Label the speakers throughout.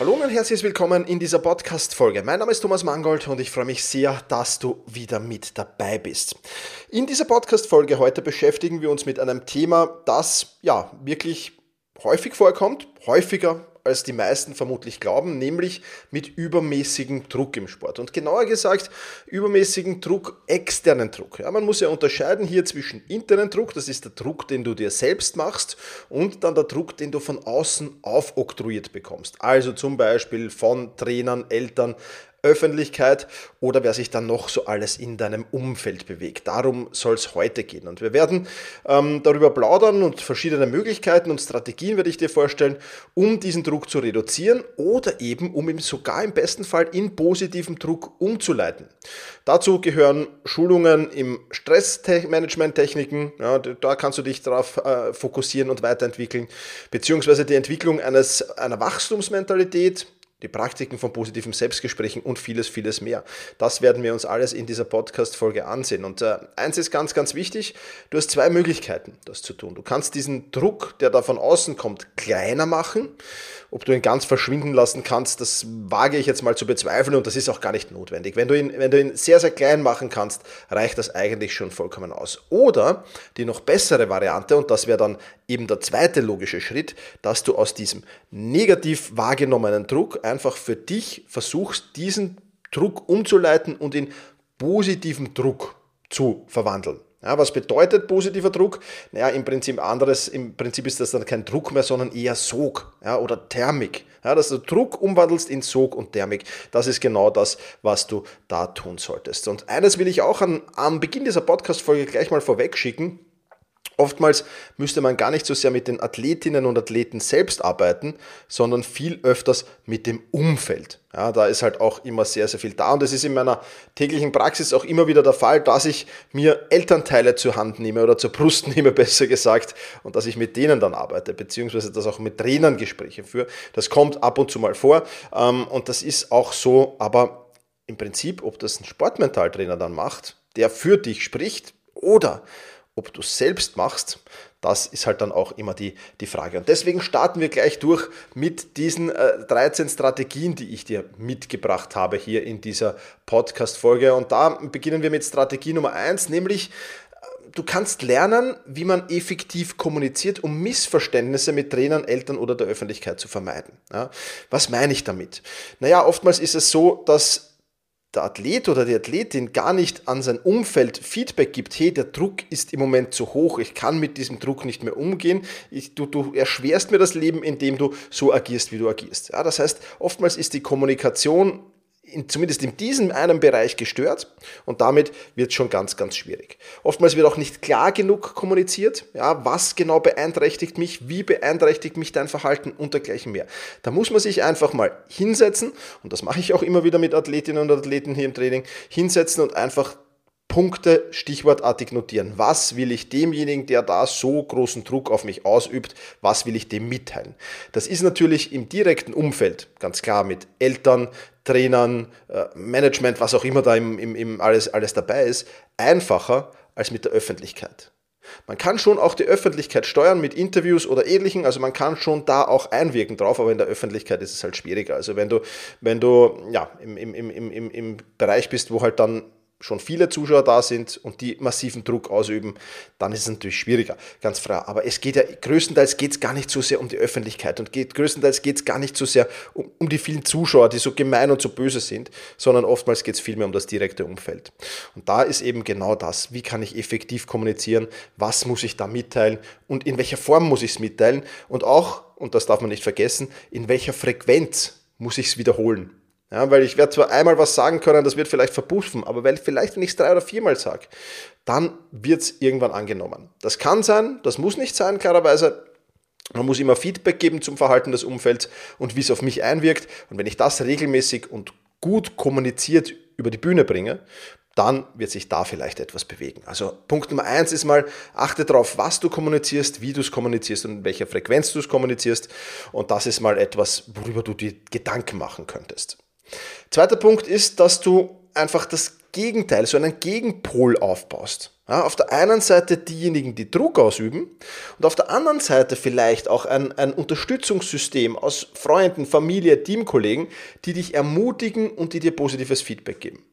Speaker 1: Hallo und herzlich willkommen in dieser Podcast-Folge. Mein Name ist Thomas Mangold und ich freue mich sehr, dass du wieder mit dabei bist. In dieser Podcast-Folge heute beschäftigen wir uns mit einem Thema, das ja wirklich häufig vorkommt, häufiger als die meisten vermutlich glauben, nämlich mit übermäßigem Druck im Sport. Und genauer gesagt, übermäßigen Druck, externen Druck. Ja, man muss ja unterscheiden hier zwischen internen Druck, das ist der Druck, den du dir selbst machst, und dann der Druck, den du von außen aufoktroyiert bekommst. Also zum Beispiel von Trainern, Eltern, Öffentlichkeit oder wer sich dann noch so alles in deinem Umfeld bewegt. Darum soll es heute gehen. Und wir werden ähm, darüber plaudern und verschiedene Möglichkeiten und Strategien werde ich dir vorstellen, um diesen Druck zu reduzieren oder eben um ihn sogar im besten Fall in positiven Druck umzuleiten. Dazu gehören Schulungen im Stressmanagement-Techniken. Ja, da kannst du dich darauf äh, fokussieren und weiterentwickeln, beziehungsweise die Entwicklung eines, einer Wachstumsmentalität die Praktiken von positiven Selbstgesprächen und vieles, vieles mehr. Das werden wir uns alles in dieser Podcast-Folge ansehen. Und äh, eins ist ganz, ganz wichtig, du hast zwei Möglichkeiten, das zu tun. Du kannst diesen Druck, der da von außen kommt, kleiner machen ob du ihn ganz verschwinden lassen kannst, das wage ich jetzt mal zu bezweifeln und das ist auch gar nicht notwendig. Wenn du ihn, wenn du ihn sehr, sehr klein machen kannst, reicht das eigentlich schon vollkommen aus. Oder die noch bessere Variante, und das wäre dann eben der zweite logische Schritt, dass du aus diesem negativ wahrgenommenen Druck einfach für dich versuchst, diesen Druck umzuleiten und in positiven Druck zu verwandeln. Ja, was bedeutet positiver Druck? Naja, im Prinzip anderes, im Prinzip ist das dann kein Druck mehr, sondern eher Sog ja, oder Thermik. Ja, dass du Druck umwandelst in Sog und Thermik. Das ist genau das, was du da tun solltest. Und eines will ich auch an, am Beginn dieser Podcast-Folge gleich mal vorweg schicken. Oftmals müsste man gar nicht so sehr mit den Athletinnen und Athleten selbst arbeiten, sondern viel öfters mit dem Umfeld. Ja, da ist halt auch immer sehr, sehr viel da. Und es ist in meiner täglichen Praxis auch immer wieder der Fall, dass ich mir Elternteile zur Hand nehme oder zur Brust nehme, besser gesagt, und dass ich mit denen dann arbeite, beziehungsweise dass auch mit Trainern Gespräche führe. Das kommt ab und zu mal vor. Ähm, und das ist auch so, aber im Prinzip, ob das ein Sportmentaltrainer dann macht, der für dich spricht, oder ob du es selbst machst, das ist halt dann auch immer die, die Frage. Und deswegen starten wir gleich durch mit diesen äh, 13 Strategien, die ich dir mitgebracht habe hier in dieser Podcast-Folge. Und da beginnen wir mit Strategie Nummer 1, nämlich äh, du kannst lernen, wie man effektiv kommuniziert, um Missverständnisse mit Trainern, Eltern oder der Öffentlichkeit zu vermeiden. Ja, was meine ich damit? Naja, oftmals ist es so, dass der Athlet oder die Athletin gar nicht an sein Umfeld Feedback gibt, hey, der Druck ist im Moment zu hoch, ich kann mit diesem Druck nicht mehr umgehen, ich, du, du erschwerst mir das Leben, indem du so agierst, wie du agierst. Ja, das heißt, oftmals ist die Kommunikation in, zumindest in diesem einen Bereich gestört und damit wird es schon ganz, ganz schwierig. Oftmals wird auch nicht klar genug kommuniziert, ja, was genau beeinträchtigt mich, wie beeinträchtigt mich dein Verhalten und dergleichen mehr. Da muss man sich einfach mal hinsetzen und das mache ich auch immer wieder mit Athletinnen und Athleten hier im Training, hinsetzen und einfach Punkte stichwortartig notieren. Was will ich demjenigen, der da so großen Druck auf mich ausübt, was will ich dem mitteilen? Das ist natürlich im direkten Umfeld, ganz klar mit Eltern, Trainern, äh, Management, was auch immer da im, im, im alles, alles dabei ist, einfacher als mit der Öffentlichkeit. Man kann schon auch die Öffentlichkeit steuern mit Interviews oder ähnlichen, also man kann schon da auch einwirken drauf, aber in der Öffentlichkeit ist es halt schwieriger. Also wenn du, wenn du ja, im, im, im, im, im Bereich bist, wo halt dann schon viele Zuschauer da sind und die massiven Druck ausüben, dann ist es natürlich schwieriger, ganz frei. Aber es geht ja, größtenteils geht es gar nicht so sehr um die Öffentlichkeit und geht, größtenteils geht es gar nicht so sehr um, um die vielen Zuschauer, die so gemein und so böse sind, sondern oftmals geht es vielmehr um das direkte Umfeld. Und da ist eben genau das, wie kann ich effektiv kommunizieren, was muss ich da mitteilen und in welcher Form muss ich es mitteilen und auch, und das darf man nicht vergessen, in welcher Frequenz muss ich es wiederholen. Ja, weil ich werde zwar einmal was sagen können, das wird vielleicht verpuffen, aber weil vielleicht, wenn ich es drei oder viermal sage, dann wird es irgendwann angenommen. Das kann sein, das muss nicht sein, klarerweise. Man muss immer Feedback geben zum Verhalten des Umfelds und wie es auf mich einwirkt. Und wenn ich das regelmäßig und gut kommuniziert über die Bühne bringe, dann wird sich da vielleicht etwas bewegen. Also Punkt Nummer eins ist mal, achte darauf, was du kommunizierst, wie du es kommunizierst und in welcher Frequenz du es kommunizierst. Und das ist mal etwas, worüber du dir Gedanken machen könntest. Zweiter Punkt ist, dass du einfach das Gegenteil, so einen Gegenpol aufbaust. Ja, auf der einen Seite diejenigen, die Druck ausüben und auf der anderen Seite vielleicht auch ein, ein Unterstützungssystem aus Freunden, Familie, Teamkollegen, die dich ermutigen und die dir positives Feedback geben.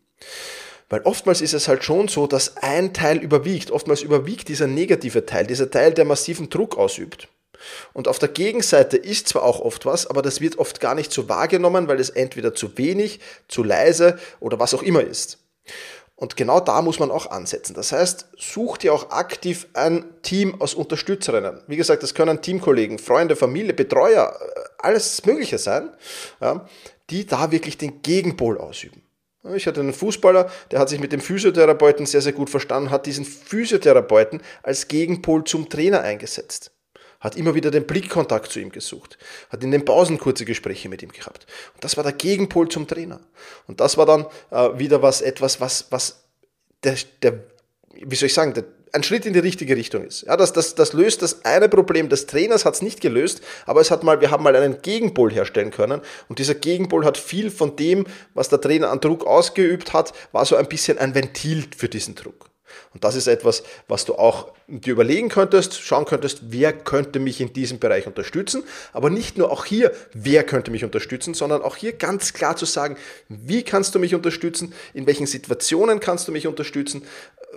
Speaker 1: Weil oftmals ist es halt schon so, dass ein Teil überwiegt. Oftmals überwiegt dieser negative Teil, dieser Teil, der massiven Druck ausübt. Und auf der Gegenseite ist zwar auch oft was, aber das wird oft gar nicht so wahrgenommen, weil es entweder zu wenig, zu leise oder was auch immer ist. Und genau da muss man auch ansetzen. Das heißt, such dir auch aktiv ein Team aus Unterstützerinnen. Wie gesagt, das können Teamkollegen, Freunde, Familie, Betreuer, äh, alles Mögliche sein, die da wirklich den Gegenpol ausüben. Ich hatte einen Fußballer, der hat sich mit dem Physiotherapeuten sehr, sehr gut verstanden, hat diesen Physiotherapeuten als Gegenpol zum Trainer eingesetzt. Hat immer wieder den Blickkontakt zu ihm gesucht, hat in den Pausen kurze Gespräche mit ihm gehabt. Und das war der Gegenpol zum Trainer. Und das war dann äh, wieder was, etwas, was, was der, der, wie soll ich sagen, der, ein Schritt in die richtige Richtung ist. Ja, das, das, das löst das eine Problem des Trainers, hat es nicht gelöst, aber es hat mal, wir haben mal einen Gegenpol herstellen können und dieser Gegenpol hat viel von dem, was der Trainer an Druck ausgeübt hat, war so ein bisschen ein Ventil für diesen Druck. Und das ist etwas, was du auch dir überlegen könntest, schauen könntest, wer könnte mich in diesem Bereich unterstützen. Aber nicht nur auch hier, wer könnte mich unterstützen, sondern auch hier ganz klar zu sagen, wie kannst du mich unterstützen, in welchen Situationen kannst du mich unterstützen,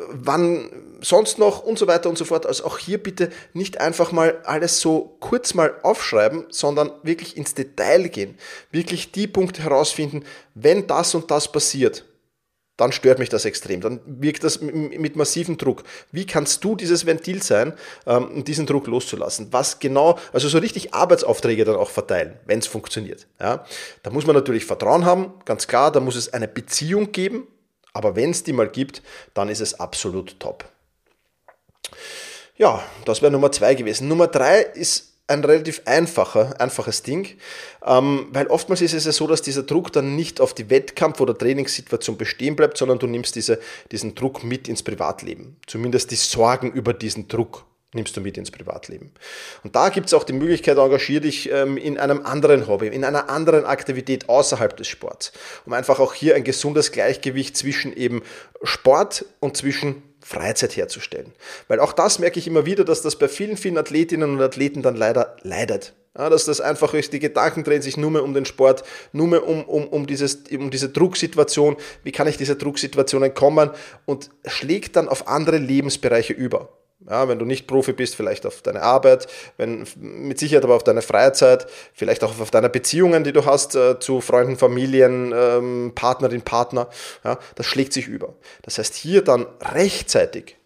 Speaker 1: wann sonst noch und so weiter und so fort. Also auch hier bitte nicht einfach mal alles so kurz mal aufschreiben, sondern wirklich ins Detail gehen. Wirklich die Punkte herausfinden, wenn das und das passiert, dann stört mich das extrem. Dann wirkt das mit massivem Druck. Wie kannst du dieses Ventil sein, um diesen Druck loszulassen? Was genau, also so richtig Arbeitsaufträge dann auch verteilen, wenn es funktioniert. Ja? Da muss man natürlich Vertrauen haben, ganz klar. Da muss es eine Beziehung geben. Aber wenn es die mal gibt, dann ist es absolut top. Ja, das wäre Nummer zwei gewesen. Nummer drei ist ein relativ einfacher, einfaches Ding, ähm, weil oftmals ist es ja so, dass dieser Druck dann nicht auf die Wettkampf- oder Trainingssituation bestehen bleibt, sondern du nimmst diese, diesen Druck mit ins Privatleben. Zumindest die Sorgen über diesen Druck nimmst du mit ins Privatleben. Und da gibt es auch die Möglichkeit, engagier dich ähm, in einem anderen Hobby, in einer anderen Aktivität außerhalb des Sports, um einfach auch hier ein gesundes Gleichgewicht zwischen eben Sport und zwischen Freizeit herzustellen. Weil auch das merke ich immer wieder, dass das bei vielen, vielen Athletinnen und Athleten dann leider leidet. Ja, dass das einfach ist, die Gedanken drehen sich nur mehr um den Sport, nur mehr um, um, um, dieses, um diese Drucksituation, wie kann ich diese Drucksituation entkommen und schlägt dann auf andere Lebensbereiche über. Ja, wenn du nicht Profi bist, vielleicht auf deine Arbeit, wenn, mit Sicherheit aber auf deine Freizeit, vielleicht auch auf deine Beziehungen, die du hast äh, zu Freunden, Familien, ähm, Partnerin, Partner. Ja, das schlägt sich über. Das heißt, hier dann rechtzeitig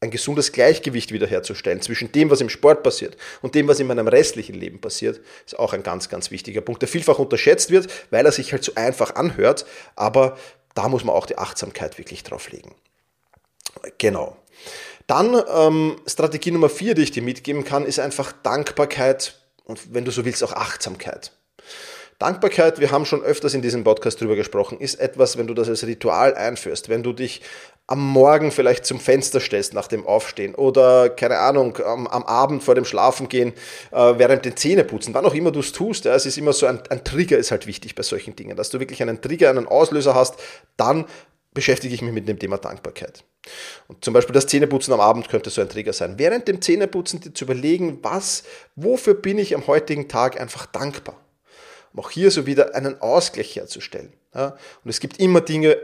Speaker 1: ein gesundes Gleichgewicht wiederherzustellen zwischen dem, was im Sport passiert und dem, was in meinem restlichen Leben passiert, ist auch ein ganz, ganz wichtiger Punkt, der vielfach unterschätzt wird, weil er sich halt so einfach anhört, aber da muss man auch die Achtsamkeit wirklich drauf legen. Genau. Dann ähm, Strategie Nummer vier, die ich dir mitgeben kann, ist einfach Dankbarkeit und wenn du so willst auch Achtsamkeit. Dankbarkeit, wir haben schon öfters in diesem Podcast drüber gesprochen, ist etwas, wenn du das als Ritual einführst, wenn du dich am Morgen vielleicht zum Fenster stellst nach dem Aufstehen oder, keine Ahnung, am, am Abend vor dem Schlafengehen, äh, während den Zähneputzen, wann auch immer du es tust. Ja, es ist immer so, ein, ein Trigger ist halt wichtig bei solchen Dingen, dass du wirklich einen Trigger, einen Auslöser hast, dann beschäftige ich mich mit dem Thema Dankbarkeit. Und zum Beispiel das Zähneputzen am Abend könnte so ein Trigger sein. Während dem Zähneputzen dir zu überlegen, was, wofür bin ich am heutigen Tag einfach dankbar. Um auch hier so wieder einen Ausgleich herzustellen. Ja? Und es gibt immer Dinge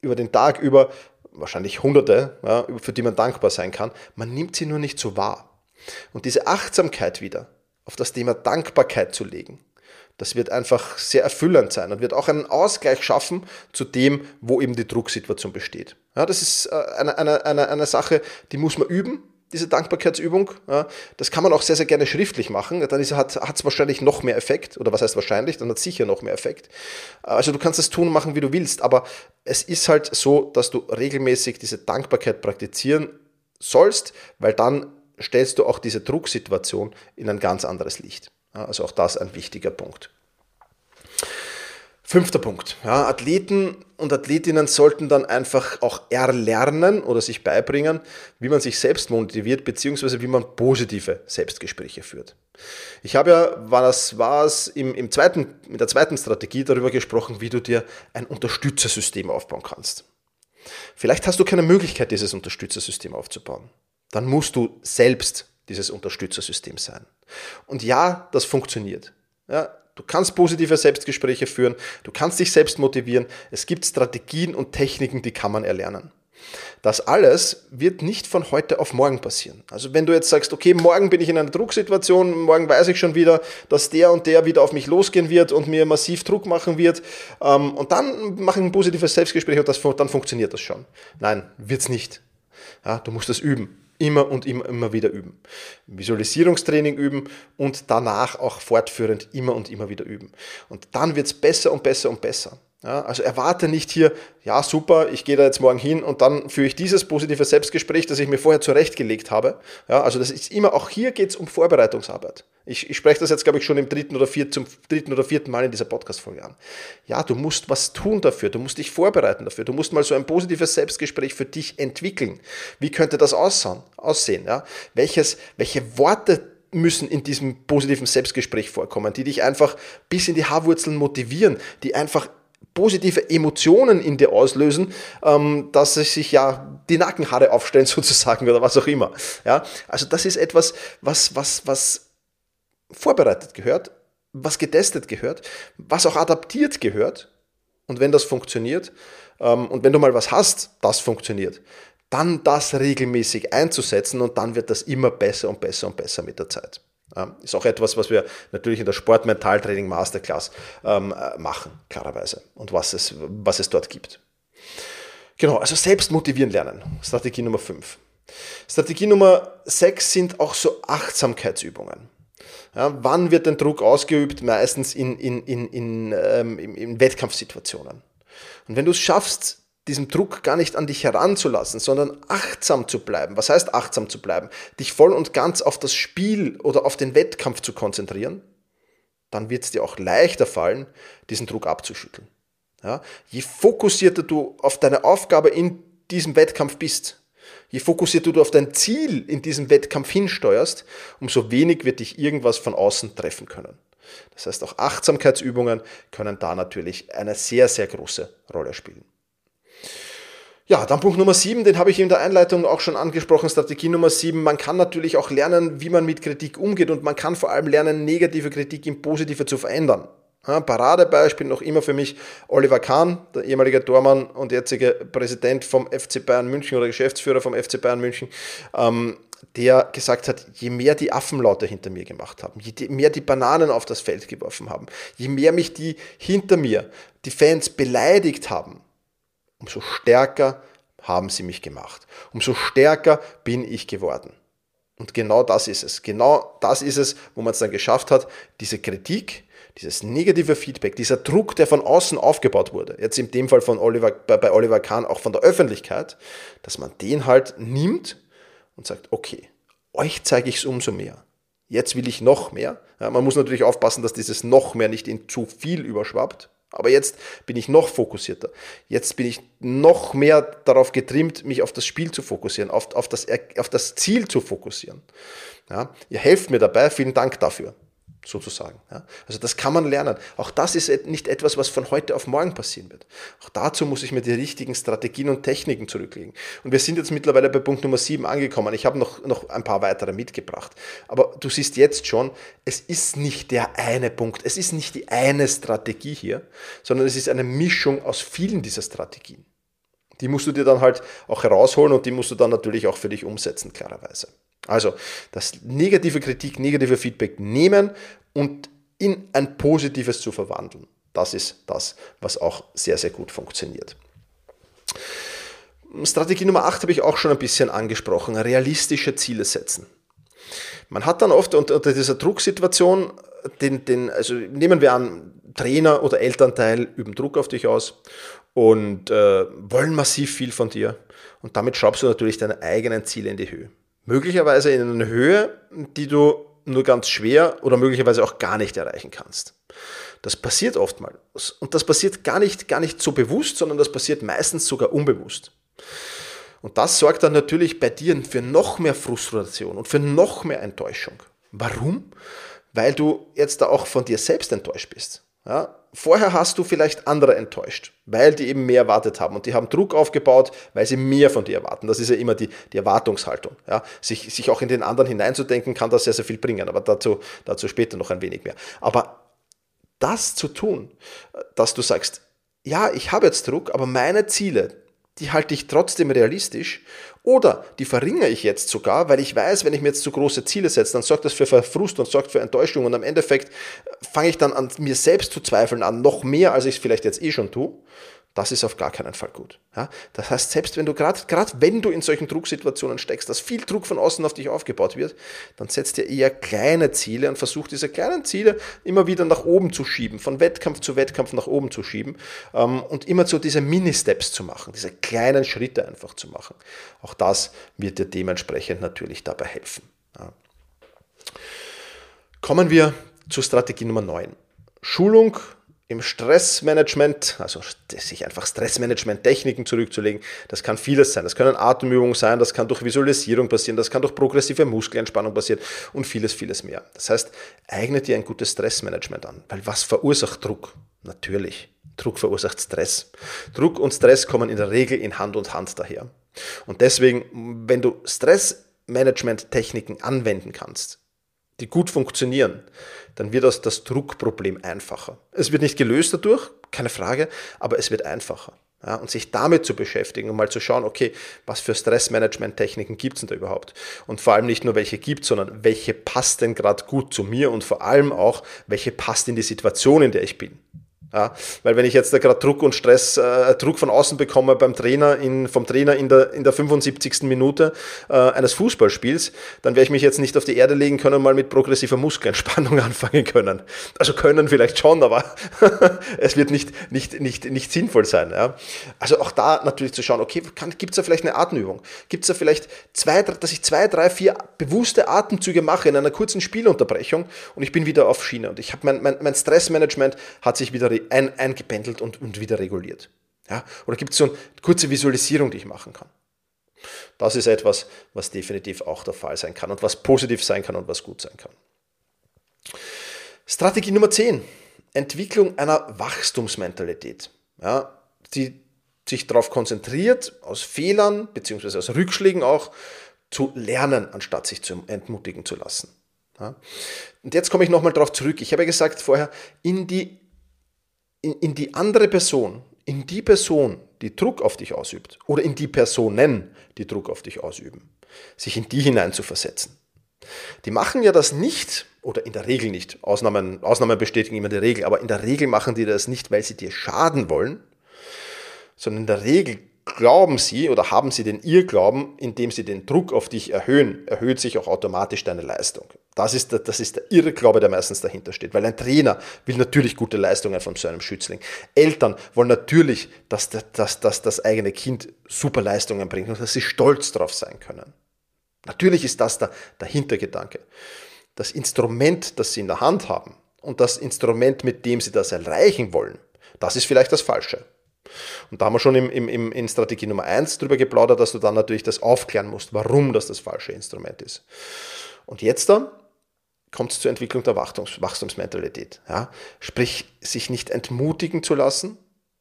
Speaker 1: über den Tag über, wahrscheinlich hunderte, ja, für die man dankbar sein kann. Man nimmt sie nur nicht so wahr. Und diese Achtsamkeit wieder auf das Thema Dankbarkeit zu legen, das wird einfach sehr erfüllend sein und wird auch einen Ausgleich schaffen zu dem, wo eben die Drucksituation besteht. Ja, das ist äh, eine, eine, eine, eine Sache, die muss man üben, diese Dankbarkeitsübung. Ja, das kann man auch sehr, sehr gerne schriftlich machen. Dann ist, hat es wahrscheinlich noch mehr Effekt. Oder was heißt wahrscheinlich? Dann hat es sicher noch mehr Effekt. Also du kannst es tun und machen, wie du willst. Aber es ist halt so, dass du regelmäßig diese Dankbarkeit praktizieren sollst, weil dann stellst du auch diese Drucksituation in ein ganz anderes Licht. Also auch das ein wichtiger Punkt. Fünfter Punkt. Ja, Athleten und Athletinnen sollten dann einfach auch erlernen oder sich beibringen, wie man sich selbst motiviert, beziehungsweise wie man positive Selbstgespräche führt. Ich habe ja, war das, war es im, im zweiten, in der zweiten Strategie darüber gesprochen, wie du dir ein Unterstützersystem aufbauen kannst. Vielleicht hast du keine Möglichkeit, dieses Unterstützersystem aufzubauen. Dann musst du selbst dieses Unterstützersystem sein. Und ja, das funktioniert. Ja, Du kannst positive Selbstgespräche führen, du kannst dich selbst motivieren, es gibt Strategien und Techniken, die kann man erlernen. Das alles wird nicht von heute auf morgen passieren. Also wenn du jetzt sagst, okay, morgen bin ich in einer Drucksituation, morgen weiß ich schon wieder, dass der und der wieder auf mich losgehen wird und mir massiv Druck machen wird ähm, und dann mache ich ein positives Selbstgespräch und das, dann funktioniert das schon. Nein, wird's nicht. Ja, du musst das üben immer und immer, immer wieder üben. Visualisierungstraining üben und danach auch fortführend immer und immer wieder üben. Und dann wird es besser und besser und besser. Ja, also erwarte nicht hier, ja super, ich gehe da jetzt morgen hin und dann führe ich dieses positive Selbstgespräch, das ich mir vorher zurechtgelegt habe. Ja, also das ist immer, auch hier geht es um Vorbereitungsarbeit. Ich, ich spreche das jetzt, glaube ich, schon im dritten oder vierten, zum dritten oder vierten Mal in dieser Podcast-Folge an. Ja, du musst was tun dafür, du musst dich vorbereiten dafür, du musst mal so ein positives Selbstgespräch für dich entwickeln. Wie könnte das aussehen? aussehen ja? Welches, welche Worte müssen in diesem positiven Selbstgespräch vorkommen, die dich einfach bis in die Haarwurzeln motivieren, die einfach positive Emotionen in dir auslösen, ähm, dass sich ja die Nackenhaare aufstellen sozusagen oder was auch immer. Ja, also das ist etwas, was, was, was vorbereitet gehört, was getestet gehört, was auch adaptiert gehört. Und wenn das funktioniert ähm, und wenn du mal was hast, das funktioniert, dann das regelmäßig einzusetzen und dann wird das immer besser und besser und besser mit der Zeit. Ist auch etwas, was wir natürlich in der Sportmentaltraining Masterclass ähm, äh, machen, klarerweise, und was es, was es dort gibt. Genau, also selbst motivieren lernen. Strategie Nummer 5. Strategie Nummer 6 sind auch so Achtsamkeitsübungen. Ja, wann wird denn Druck ausgeübt? Meistens in, in, in, in, ähm, in, in Wettkampfsituationen. Und wenn du es schaffst, diesem Druck gar nicht an dich heranzulassen, sondern achtsam zu bleiben. Was heißt achtsam zu bleiben? Dich voll und ganz auf das Spiel oder auf den Wettkampf zu konzentrieren, dann wird es dir auch leichter fallen, diesen Druck abzuschütteln. Ja? Je fokussierter du auf deine Aufgabe in diesem Wettkampf bist, je fokussierter du auf dein Ziel in diesem Wettkampf hinsteuerst, umso wenig wird dich irgendwas von außen treffen können. Das heißt, auch Achtsamkeitsübungen können da natürlich eine sehr, sehr große Rolle spielen. Ja, dann Punkt Nummer sieben, den habe ich in der Einleitung auch schon angesprochen, Strategie Nummer sieben. Man kann natürlich auch lernen, wie man mit Kritik umgeht und man kann vor allem lernen, negative Kritik in positive zu verändern. Ja, Paradebeispiel noch immer für mich Oliver Kahn, der ehemalige Tormann und jetzige Präsident vom FC Bayern München oder Geschäftsführer vom FC Bayern München, ähm, der gesagt hat, je mehr die Affenlaute hinter mir gemacht haben, je mehr die Bananen auf das Feld geworfen haben, je mehr mich die hinter mir, die Fans beleidigt haben, umso stärker haben sie mich gemacht. Umso stärker bin ich geworden. Und genau das ist es. Genau das ist es, wo man es dann geschafft hat, diese Kritik, dieses negative Feedback, dieser Druck, der von außen aufgebaut wurde, jetzt in dem Fall von Oliver, bei Oliver Kahn auch von der Öffentlichkeit, dass man den halt nimmt und sagt, okay, euch zeige ich es umso mehr. Jetzt will ich noch mehr. Ja, man muss natürlich aufpassen, dass dieses noch mehr nicht in zu viel überschwappt. Aber jetzt bin ich noch fokussierter. Jetzt bin ich noch mehr darauf getrimmt, mich auf das Spiel zu fokussieren, auf, auf, das, auf das Ziel zu fokussieren. Ja, ihr helft mir dabei, vielen Dank dafür sozusagen. Ja. Also das kann man lernen. Auch das ist nicht etwas, was von heute auf morgen passieren wird. Auch dazu muss ich mir die richtigen Strategien und Techniken zurücklegen. Und wir sind jetzt mittlerweile bei Punkt Nummer 7 angekommen. Ich habe noch, noch ein paar weitere mitgebracht. Aber du siehst jetzt schon, es ist nicht der eine Punkt, es ist nicht die eine Strategie hier, sondern es ist eine Mischung aus vielen dieser Strategien. Die musst du dir dann halt auch herausholen und die musst du dann natürlich auch für dich umsetzen, klarerweise. Also das negative Kritik, negative Feedback nehmen und in ein positives zu verwandeln. Das ist das, was auch sehr, sehr gut funktioniert. Strategie Nummer 8 habe ich auch schon ein bisschen angesprochen, realistische Ziele setzen. Man hat dann oft unter, dieser Drucksituation, den, den, also nehmen wir an, Trainer oder Elternteil üben Druck auf dich aus und äh, wollen massiv viel von dir. Und damit schraubst du natürlich deine eigenen Ziele in die Höhe. Möglicherweise in einer Höhe, die du nur ganz schwer oder möglicherweise auch gar nicht erreichen kannst. Das passiert oftmals. Und das passiert gar nicht, gar nicht so bewusst, sondern das passiert meistens sogar unbewusst. Und das sorgt dann natürlich bei dir für noch mehr Frustration und für noch mehr Enttäuschung. Warum? Weil du jetzt da auch von dir selbst enttäuscht bist. Ja? Vorher hast du vielleicht andere enttäuscht, weil die eben mehr erwartet haben und die haben Druck aufgebaut, weil sie mehr von dir erwarten. Das ist ja immer die, die Erwartungshaltung. Ja? Sich, sich auch in den anderen hineinzudenken, kann das sehr, sehr viel bringen, aber dazu, dazu später noch ein wenig mehr. Aber das zu tun, dass du sagst, ja, ich habe jetzt Druck, aber meine Ziele, die halte ich trotzdem realistisch oder die verringere ich jetzt sogar, weil ich weiß, wenn ich mir jetzt zu große Ziele setze, dann sorgt das für Frust und sorgt für Enttäuschung und am Endeffekt fange ich dann an mir selbst zu zweifeln an, noch mehr, als ich es vielleicht jetzt eh schon tue. Das ist auf gar keinen Fall gut. Ja? Das heißt, selbst wenn du gerade, gerade wenn du in solchen Drucksituationen steckst, dass viel Druck von außen auf dich aufgebaut wird, dann setzt dir eher kleine Ziele und versuch diese kleinen Ziele immer wieder nach oben zu schieben, von Wettkampf zu Wettkampf nach oben zu schieben ähm, und immer so diese Mini-Steps zu machen, diese kleinen Schritte einfach zu machen. Auch das wird dir dementsprechend natürlich dabei helfen. Ja. Kommen wir zur Strategie Nummer 9. Schulung im Stressmanagement, also sich einfach Stressmanagement-Techniken zurückzulegen, das kann vieles sein. Das können Atemübungen sein, das kann durch Visualisierung passieren, das kann durch progressive Muskelentspannung passieren und vieles, vieles mehr. Das heißt, eigne dir ein gutes Stressmanagement an, weil was verursacht Druck? Natürlich. Druck verursacht Stress. Druck und Stress kommen in der Regel in Hand und Hand daher. Und deswegen, wenn du Stressmanagement-Techniken anwenden kannst, die gut funktionieren, dann wird das, das Druckproblem einfacher. Es wird nicht gelöst dadurch, keine Frage, aber es wird einfacher. Ja, und sich damit zu beschäftigen und mal zu schauen, okay, was für Stressmanagement-Techniken gibt es denn da überhaupt? Und vor allem nicht nur welche gibt, sondern welche passt denn gerade gut zu mir und vor allem auch, welche passt in die Situation, in der ich bin. Ja, weil wenn ich jetzt gerade Druck und Stress, äh, Druck von außen bekomme beim Trainer, in, vom Trainer in der, in der 75. Minute äh, eines Fußballspiels, dann werde ich mich jetzt nicht auf die Erde legen können und mal mit progressiver Muskelentspannung anfangen können. Also können vielleicht schon, aber es wird nicht, nicht, nicht, nicht sinnvoll sein. Ja. Also auch da natürlich zu schauen, okay, gibt es da vielleicht eine Atemübung? Gibt es da vielleicht zwei, dass ich zwei, drei, vier bewusste Atemzüge mache in einer kurzen Spielunterbrechung und ich bin wieder auf Schiene und ich habe mein, mein, mein Stressmanagement hat sich wieder ein, eingependelt und, und wieder reguliert. Ja? Oder gibt es so eine kurze Visualisierung, die ich machen kann? Das ist etwas, was definitiv auch der Fall sein kann und was positiv sein kann und was gut sein kann. Strategie Nummer 10. Entwicklung einer Wachstumsmentalität, ja, die sich darauf konzentriert, aus Fehlern bzw. aus Rückschlägen auch zu lernen, anstatt sich zu entmutigen zu lassen. Ja. Und jetzt komme ich nochmal darauf zurück. Ich habe ja gesagt vorher, in die in, in die andere Person, in die Person, die Druck auf dich ausübt, oder in die Personen, die Druck auf dich ausüben, sich in die hinein zu versetzen. Die machen ja das nicht, oder in der Regel nicht, Ausnahmen, Ausnahmen bestätigen immer die Regel, aber in der Regel machen die das nicht, weil sie dir schaden wollen, sondern in der Regel glauben sie oder haben sie den Irrglauben, indem sie den Druck auf dich erhöhen, erhöht sich auch automatisch deine Leistung. Das ist der, das ist der Irrglaube, der meistens dahinter steht, weil ein Trainer will natürlich gute Leistungen von so einem Schützling. Eltern wollen natürlich, dass, dass, dass das eigene Kind super Leistungen bringt und dass sie stolz drauf sein können. Natürlich ist das der, der Hintergedanke. Das Instrument, das sie in der Hand haben und das Instrument, mit dem sie das erreichen wollen, das ist vielleicht das Falsche. Und da haben wir schon im, im, in Strategie Nummer 1 drüber geplaudert, dass du dann natürlich das aufklären musst, warum das das falsche Instrument ist. Und jetzt dann kommt es zur Entwicklung der Wachstums, Wachstumsmentalität. Ja? Sprich, sich nicht entmutigen zu lassen,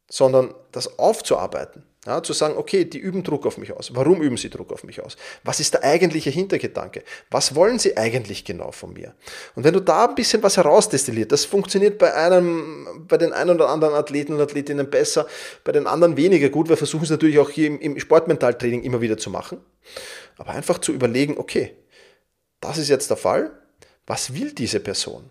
Speaker 1: sondern das aufzuarbeiten. Ja, zu sagen, okay, die üben Druck auf mich aus. Warum üben sie Druck auf mich aus? Was ist der eigentliche Hintergedanke? Was wollen sie eigentlich genau von mir? Und wenn du da ein bisschen was herausdestilliert, das funktioniert bei einem, bei den einen oder anderen Athleten und Athletinnen besser, bei den anderen weniger gut. Wir versuchen es natürlich auch hier im, im Sportmentaltraining immer wieder zu machen. Aber einfach zu überlegen, okay, das ist jetzt der Fall. Was will diese Person?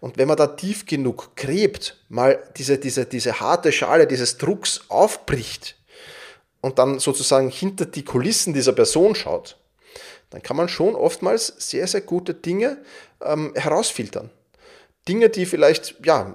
Speaker 1: Und wenn man da tief genug gräbt, mal diese, diese, diese harte Schale dieses Drucks aufbricht, und dann sozusagen hinter die Kulissen dieser Person schaut, dann kann man schon oftmals sehr, sehr gute Dinge ähm, herausfiltern. Dinge, die vielleicht ja,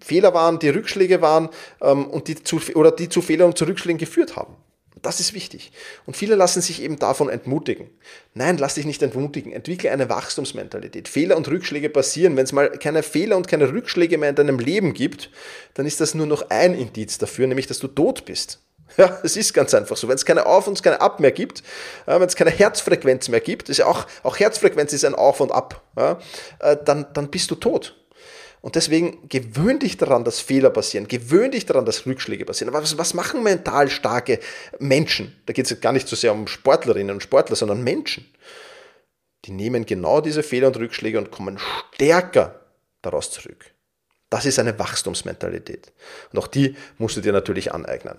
Speaker 1: Fehler waren, die Rückschläge waren ähm, und die zu, oder die zu Fehlern und zu Rückschlägen geführt haben. das ist wichtig. Und viele lassen sich eben davon entmutigen. Nein, lass dich nicht entmutigen. Entwickle eine Wachstumsmentalität. Fehler und Rückschläge passieren. Wenn es mal keine Fehler und keine Rückschläge mehr in deinem Leben gibt, dann ist das nur noch ein Indiz dafür, nämlich dass du tot bist. Ja, es ist ganz einfach so. Wenn es keine Auf- und keine Ab mehr gibt, wenn es keine Herzfrequenz mehr gibt, ist ja auch, auch Herzfrequenz ist ein Auf und Ab, ja, äh, dann, dann bist du tot. Und deswegen gewöhn dich daran, dass Fehler passieren. Gewöhn dich daran, dass Rückschläge passieren. Aber was, was machen mental starke Menschen? Da geht es gar nicht so sehr um Sportlerinnen und Sportler, sondern Menschen. Die nehmen genau diese Fehler und Rückschläge und kommen stärker daraus zurück. Das ist eine Wachstumsmentalität. Und auch die musst du dir natürlich aneignen.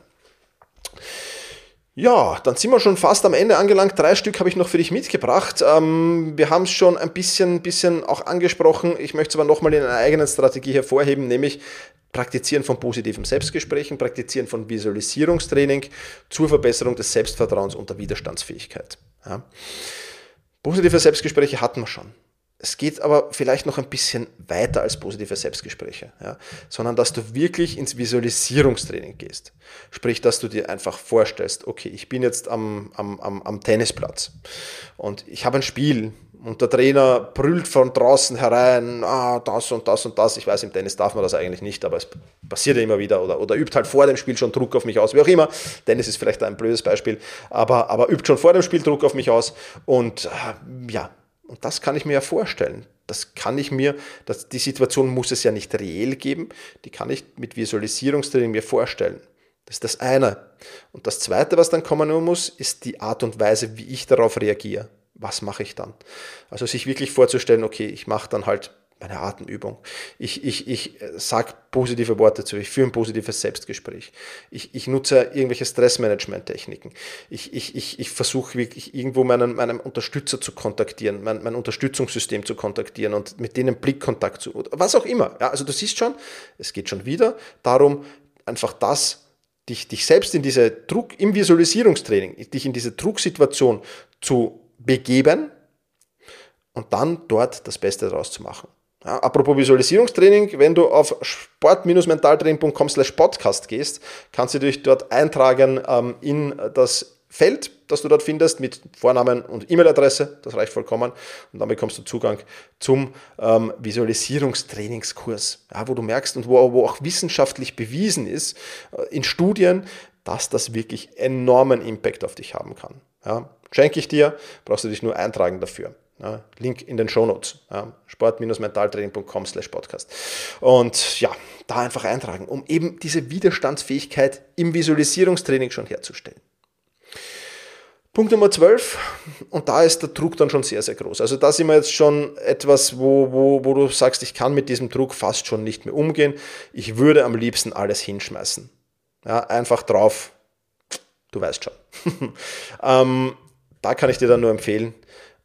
Speaker 1: Ja, dann sind wir schon fast am Ende angelangt. Drei Stück habe ich noch für dich mitgebracht. Ähm, wir haben es schon ein bisschen, bisschen auch angesprochen. Ich möchte es aber nochmal in einer eigenen Strategie hervorheben, nämlich Praktizieren von positiven Selbstgesprächen, Praktizieren von Visualisierungstraining zur Verbesserung des Selbstvertrauens und der Widerstandsfähigkeit. Ja. Positive Selbstgespräche hatten wir schon. Es geht aber vielleicht noch ein bisschen weiter als positive Selbstgespräche, ja, sondern dass du wirklich ins Visualisierungstraining gehst. Sprich, dass du dir einfach vorstellst, okay, ich bin jetzt am, am, am, am Tennisplatz und ich habe ein Spiel und der Trainer brüllt von draußen herein, ah, das und das und das. Ich weiß, im Tennis darf man das eigentlich nicht, aber es passiert ja immer wieder oder, oder übt halt vor dem Spiel schon Druck auf mich aus, wie auch immer. Tennis ist vielleicht ein blödes Beispiel, aber, aber übt schon vor dem Spiel Druck auf mich aus und äh, ja, und das kann ich mir ja vorstellen. Das kann ich mir, das, die Situation muss es ja nicht reell geben, die kann ich mit Visualisierungstraining mir vorstellen. Das ist das eine. Und das zweite, was dann kommen muss, ist die Art und Weise, wie ich darauf reagiere. Was mache ich dann? Also sich wirklich vorzustellen, okay, ich mache dann halt meine Atemübung. Ich, ich, ich äh, sage positive Worte zu, ich führe ein positives Selbstgespräch. Ich, ich nutze irgendwelche Stressmanagement-Techniken. Ich, ich, ich, ich versuche wirklich irgendwo meinen, meinen Unterstützer zu kontaktieren, mein, mein Unterstützungssystem zu kontaktieren und mit denen Blickkontakt zu, was auch immer. Ja, also du siehst schon, es geht schon wieder darum, einfach das, dich, dich selbst in diese Druck, im Visualisierungstraining, dich in diese Drucksituation zu begeben und dann dort das Beste daraus zu machen. Ja, apropos Visualisierungstraining, wenn du auf sport-mentaltraining.com slash podcast gehst, kannst du dich dort eintragen ähm, in das Feld, das du dort findest, mit Vornamen und E-Mail-Adresse, das reicht vollkommen. Und dann bekommst du Zugang zum ähm, Visualisierungstrainingskurs, ja, wo du merkst und wo, wo auch wissenschaftlich bewiesen ist, äh, in Studien, dass das wirklich enormen Impact auf dich haben kann. Ja, schenke ich dir, brauchst du dich nur eintragen dafür. Link in den Shownotes, sport-mentaltraining.com slash podcast. Und ja, da einfach eintragen, um eben diese Widerstandsfähigkeit im Visualisierungstraining schon herzustellen. Punkt Nummer 12, und da ist der Druck dann schon sehr, sehr groß. Also da sind wir jetzt schon etwas, wo, wo, wo du sagst, ich kann mit diesem Druck fast schon nicht mehr umgehen. Ich würde am liebsten alles hinschmeißen. Ja, einfach drauf, du weißt schon. ähm, da kann ich dir dann nur empfehlen,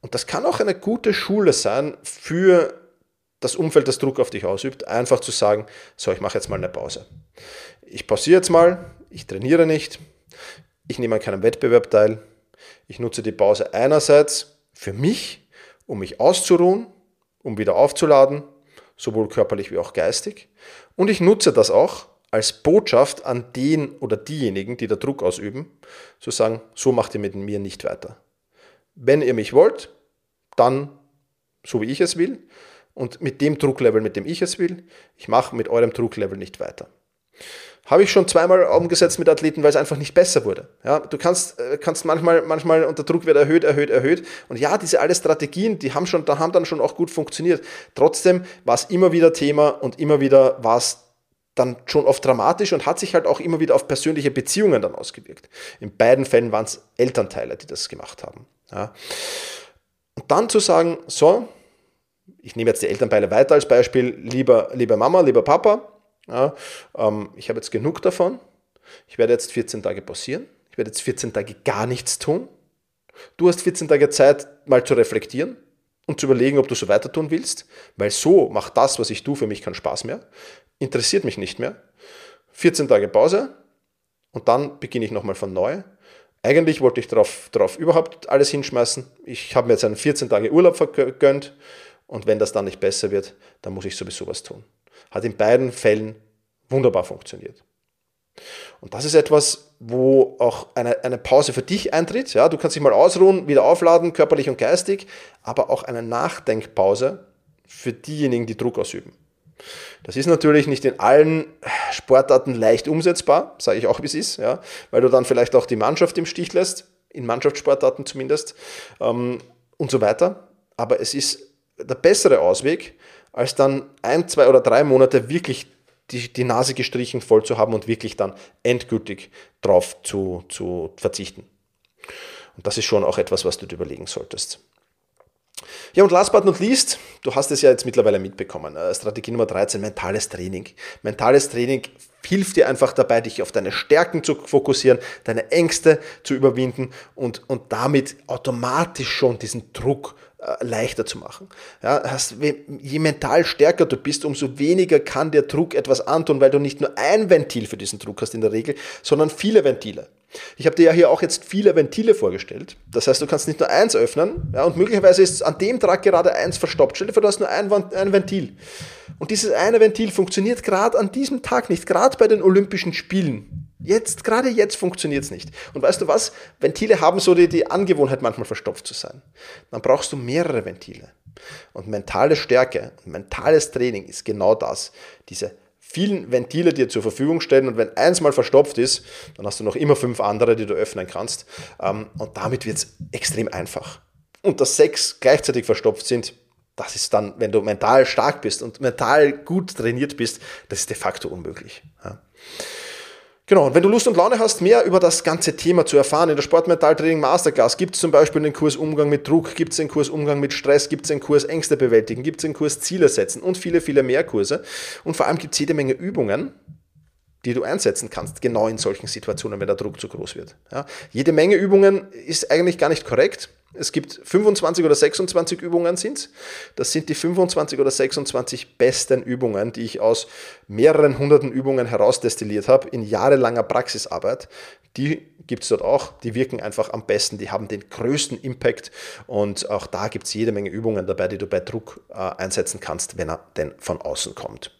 Speaker 1: und das kann auch eine gute Schule sein für das Umfeld, das Druck auf dich ausübt, einfach zu sagen, so, ich mache jetzt mal eine Pause. Ich pausiere jetzt mal, ich trainiere nicht, ich nehme an keinem Wettbewerb teil, ich nutze die Pause einerseits für mich, um mich auszuruhen, um wieder aufzuladen, sowohl körperlich wie auch geistig, und ich nutze das auch als Botschaft an den oder diejenigen, die da Druck ausüben, zu sagen, so macht ihr mit mir nicht weiter. Wenn ihr mich wollt, dann so wie ich es will und mit dem Drucklevel, mit dem ich es will. Ich mache mit eurem Drucklevel nicht weiter. Habe ich schon zweimal umgesetzt mit Athleten, weil es einfach nicht besser wurde. Ja, du kannst, äh, kannst manchmal, manchmal und der Druck wird erhöht, erhöht, erhöht. Und ja, diese alle Strategien, die haben schon, da haben dann schon auch gut funktioniert. Trotzdem war es immer wieder Thema und immer wieder war es dann schon oft dramatisch und hat sich halt auch immer wieder auf persönliche Beziehungen dann ausgewirkt. In beiden Fällen waren es Elternteile, die das gemacht haben. Ja. Und dann zu sagen, so, ich nehme jetzt die Elternteile weiter als Beispiel, lieber, lieber Mama, lieber Papa, ja, ähm, ich habe jetzt genug davon, ich werde jetzt 14 Tage pausieren, ich werde jetzt 14 Tage gar nichts tun. Du hast 14 Tage Zeit, mal zu reflektieren und zu überlegen, ob du so weiter tun willst, weil so macht das, was ich tue, für mich keinen Spaß mehr, interessiert mich nicht mehr. 14 Tage Pause und dann beginne ich nochmal von neu eigentlich wollte ich darauf, darauf überhaupt alles hinschmeißen. Ich habe mir jetzt einen 14 Tage Urlaub vergönnt und wenn das dann nicht besser wird, dann muss ich sowieso was tun. Hat in beiden Fällen wunderbar funktioniert. Und das ist etwas, wo auch eine, eine Pause für dich eintritt. Ja, du kannst dich mal ausruhen, wieder aufladen, körperlich und geistig, aber auch eine Nachdenkpause für diejenigen, die Druck ausüben. Das ist natürlich nicht in allen Sportarten leicht umsetzbar, sage ich auch, wie es ist, ja, weil du dann vielleicht auch die Mannschaft im Stich lässt, in Mannschaftssportarten zumindest ähm, und so weiter. Aber es ist der bessere Ausweg, als dann ein, zwei oder drei Monate wirklich die, die Nase gestrichen voll zu haben und wirklich dann endgültig drauf zu, zu verzichten. Und das ist schon auch etwas, was du dir überlegen solltest. Ja, und last but not least, du hast es ja jetzt mittlerweile mitbekommen. Äh, Strategie Nummer 13, mentales Training. Mentales Training hilft dir einfach dabei, dich auf deine Stärken zu fokussieren, deine Ängste zu überwinden und, und damit automatisch schon diesen Druck äh, leichter zu machen. Ja, hast, je mental stärker du bist, umso weniger kann der Druck etwas antun, weil du nicht nur ein Ventil für diesen Druck hast in der Regel, sondern viele Ventile. Ich habe dir ja hier auch jetzt viele Ventile vorgestellt. Das heißt, du kannst nicht nur eins öffnen ja, und möglicherweise ist an dem Trag gerade eins verstoppt. Stell dir vor, du hast nur ein, ein Ventil. Und dieses eine Ventil funktioniert gerade an diesem Tag nicht, gerade bei den Olympischen Spielen. Jetzt, gerade jetzt funktioniert es nicht. Und weißt du was? Ventile haben so die, die Angewohnheit, manchmal verstopft zu sein. Dann brauchst du mehrere Ventile. Und mentale Stärke mentales Training ist genau das. Diese vielen Ventile dir zur Verfügung stellen und wenn eins mal verstopft ist, dann hast du noch immer fünf andere, die du öffnen kannst. Ähm, und damit wird es extrem einfach. Und dass sechs gleichzeitig verstopft sind, das ist dann, wenn du mental stark bist und mental gut trainiert bist, das ist de facto unmöglich. Genau, und wenn du Lust und Laune hast, mehr über das ganze Thema zu erfahren, in der Sportmentaltraining Masterclass gibt es zum Beispiel den Kurs Umgang mit Druck, gibt es den Kurs Umgang mit Stress, gibt es den Kurs Ängste bewältigen, gibt es den Kurs Ziele setzen und viele, viele mehr Kurse. Und vor allem gibt es jede Menge Übungen, die du einsetzen kannst, genau in solchen Situationen, wenn der Druck zu groß wird. Ja, jede Menge Übungen ist eigentlich gar nicht korrekt. Es gibt 25 oder 26 Übungen sind Das sind die 25 oder 26 besten Übungen, die ich aus mehreren hunderten Übungen herausdestilliert habe in jahrelanger Praxisarbeit. Die gibt es dort auch. Die wirken einfach am besten. Die haben den größten Impact. Und auch da gibt es jede Menge Übungen dabei, die du bei Druck äh, einsetzen kannst, wenn er denn von außen kommt.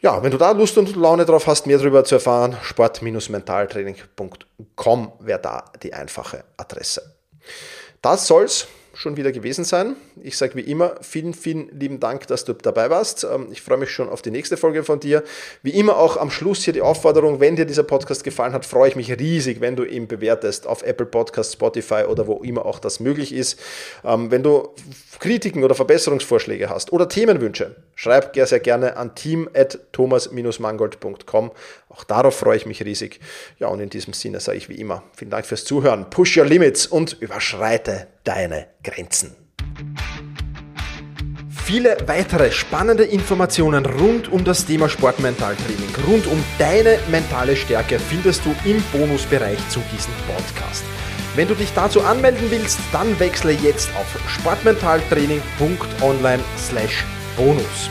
Speaker 1: Ja, wenn du da Lust und Laune drauf hast, mehr darüber zu erfahren, sport-mentaltraining.com wäre da die einfache Adresse. Das soll's schon wieder gewesen sein. Ich sage wie immer vielen, vielen lieben Dank, dass du dabei warst. Ähm, ich freue mich schon auf die nächste Folge von dir. Wie immer auch am Schluss hier die Aufforderung, wenn dir dieser Podcast gefallen hat, freue ich mich riesig, wenn du ihn bewertest auf Apple Podcast, Spotify oder wo immer auch das möglich ist. Ähm, wenn du Kritiken oder Verbesserungsvorschläge hast oder Themenwünsche, schreib sehr, gerne an team.thomas-mangold.com. Auch darauf freue ich mich riesig. Ja, und in diesem Sinne sage ich wie immer, vielen Dank fürs Zuhören. Push your limits und überschreite deine Grenzen. Viele weitere spannende Informationen rund um das Thema Sportmentaltraining, rund um deine mentale Stärke findest du im Bonusbereich zu diesem Podcast. Wenn du dich dazu anmelden willst, dann wechsle jetzt auf sportmentaltraining.online/bonus.